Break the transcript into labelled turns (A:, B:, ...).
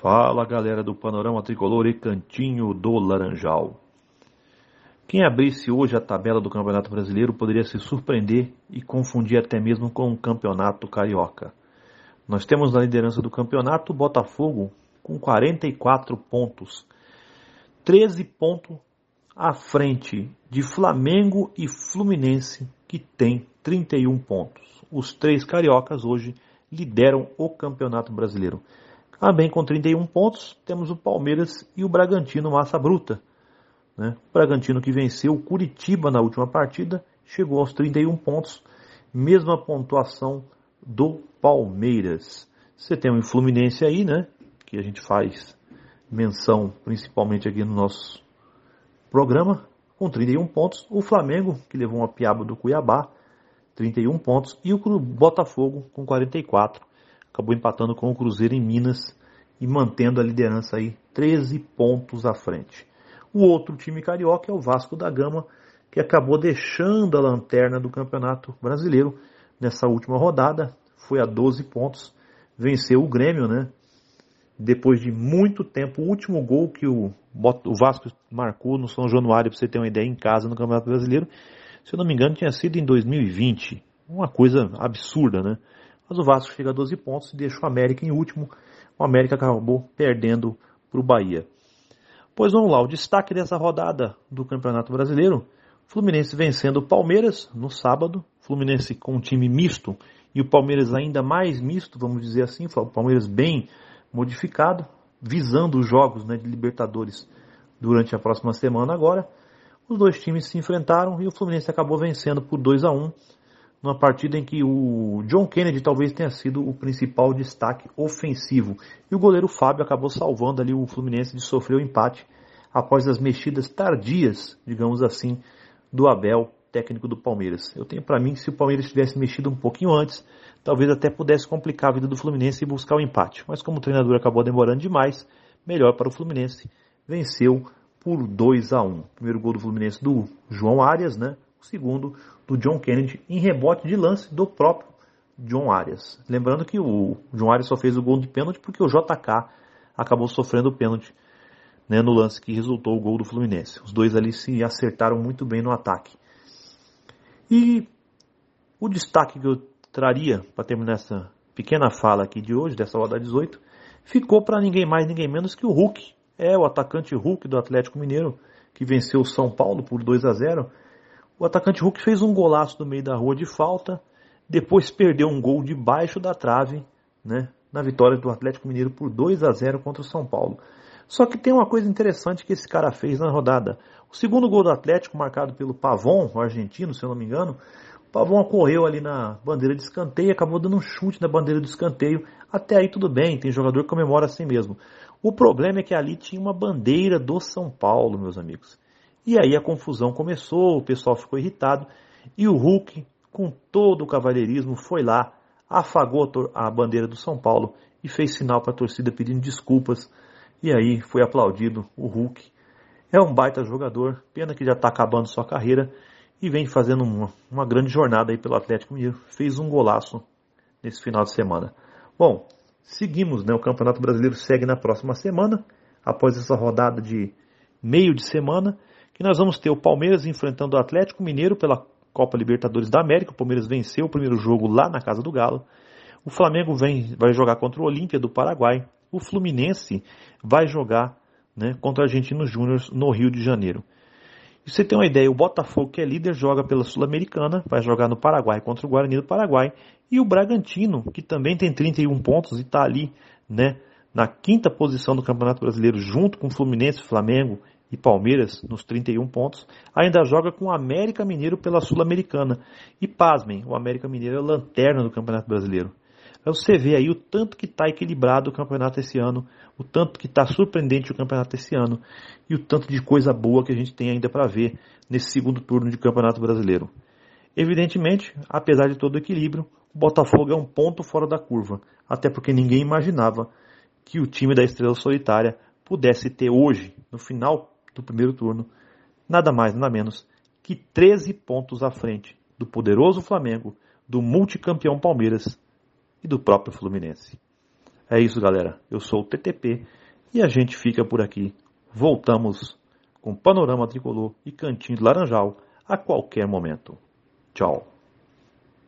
A: Fala galera do Panorama Tricolor e Cantinho do Laranjal. Quem abrisse hoje a tabela do Campeonato Brasileiro poderia se surpreender e confundir até mesmo com o Campeonato Carioca. Nós temos na liderança do campeonato o Botafogo com 44 pontos, 13 pontos à frente de Flamengo e Fluminense, que tem 31 pontos. Os três cariocas hoje lideram o Campeonato Brasileiro. Também com 31 pontos, temos o Palmeiras e o Bragantino Massa Bruta. Né? O Bragantino que venceu o Curitiba na última partida, chegou aos 31 pontos, mesma pontuação do Palmeiras. Você tem o Fluminense aí, né? Que a gente faz menção principalmente aqui no nosso programa, com 31 pontos. O Flamengo, que levou uma piaba do Cuiabá, 31 pontos. E o Botafogo, com 44 acabou empatando com o Cruzeiro em Minas e mantendo a liderança aí 13 pontos à frente. O outro time carioca é o Vasco da Gama, que acabou deixando a lanterna do Campeonato Brasileiro nessa última rodada, foi a 12 pontos, venceu o Grêmio, né? Depois de muito tempo, o último gol que o, Vasco marcou no São Januário, para você ter uma ideia, em casa no Campeonato Brasileiro, se eu não me engano, tinha sido em 2020. Uma coisa absurda, né? Mas o Vasco chega a 12 pontos e deixa o América em último. O América acabou perdendo para o Bahia. Pois vamos lá, o destaque dessa rodada do Campeonato Brasileiro. Fluminense vencendo o Palmeiras no sábado. Fluminense com um time misto e o Palmeiras ainda mais misto, vamos dizer assim. O Palmeiras bem modificado, visando os jogos né, de Libertadores durante a próxima semana agora. Os dois times se enfrentaram e o Fluminense acabou vencendo por 2 a 1 numa partida em que o John Kennedy talvez tenha sido o principal destaque ofensivo. E o goleiro Fábio acabou salvando ali o Fluminense de sofrer o empate após as mexidas tardias, digamos assim, do Abel, técnico do Palmeiras. Eu tenho para mim que se o Palmeiras tivesse mexido um pouquinho antes, talvez até pudesse complicar a vida do Fluminense e buscar o empate. Mas como o treinador acabou demorando demais, melhor para o Fluminense, venceu por 2 a 1. Primeiro gol do Fluminense do João Arias, né? Segundo do John Kennedy em rebote de lance do próprio John Arias. Lembrando que o John Arias só fez o gol de pênalti porque o JK acabou sofrendo o pênalti né, no lance que resultou o gol do Fluminense. Os dois ali se acertaram muito bem no ataque. E o destaque que eu traria para terminar essa pequena fala aqui de hoje, dessa rodada 18, ficou para ninguém mais, ninguém menos que o Hulk. É o atacante Hulk do Atlético Mineiro, que venceu o São Paulo por 2 a 0 o atacante Hulk fez um golaço no meio da rua de falta, depois perdeu um gol debaixo da trave, né, na vitória do Atlético Mineiro por 2 a 0 contra o São Paulo. Só que tem uma coisa interessante que esse cara fez na rodada. O segundo gol do Atlético, marcado pelo Pavon, o argentino, se eu não me engano, o Pavon correu ali na bandeira de escanteio e acabou dando um chute na bandeira do escanteio. Até aí tudo bem, tem jogador que comemora assim mesmo. O problema é que ali tinha uma bandeira do São Paulo, meus amigos. E aí a confusão começou, o pessoal ficou irritado e o Hulk, com todo o cavalheirismo, foi lá, afagou a bandeira do São Paulo e fez sinal para a torcida pedindo desculpas. E aí foi aplaudido o Hulk. É um baita jogador, pena que já está acabando sua carreira e vem fazendo uma, uma grande jornada aí pelo Atlético Mineiro. Fez um golaço nesse final de semana. Bom, seguimos, né? O Campeonato Brasileiro segue na próxima semana, após essa rodada de meio de semana. E nós vamos ter o Palmeiras enfrentando o Atlético Mineiro pela Copa Libertadores da América. O Palmeiras venceu o primeiro jogo lá na casa do Galo. O Flamengo vem, vai jogar contra o Olímpia do Paraguai. O Fluminense vai jogar né, contra o Argentino Júnior no Rio de Janeiro. E você tem uma ideia, o Botafogo, que é líder, joga pela Sul-Americana, vai jogar no Paraguai contra o Guarani do Paraguai. E o Bragantino, que também tem 31 pontos e está ali né, na quinta posição do Campeonato Brasileiro, junto com o Fluminense, Flamengo e Palmeiras nos 31 pontos, ainda joga com o América Mineiro pela Sul-Americana. E pasmem, o América Mineiro é lanterna do Campeonato Brasileiro. Então você vê aí o tanto que está equilibrado o campeonato esse ano, o tanto que está surpreendente o campeonato esse ano e o tanto de coisa boa que a gente tem ainda para ver nesse segundo turno de Campeonato Brasileiro. Evidentemente, apesar de todo o equilíbrio, o Botafogo é um ponto fora da curva, até porque ninguém imaginava que o time da Estrela Solitária pudesse ter hoje, no final do primeiro turno, nada mais, nada menos que 13 pontos à frente do poderoso Flamengo, do multicampeão Palmeiras e do próprio Fluminense. É isso, galera. Eu sou o TTP e a gente fica por aqui. Voltamos com Panorama Tricolor e Cantinho do Laranjal a qualquer momento. Tchau.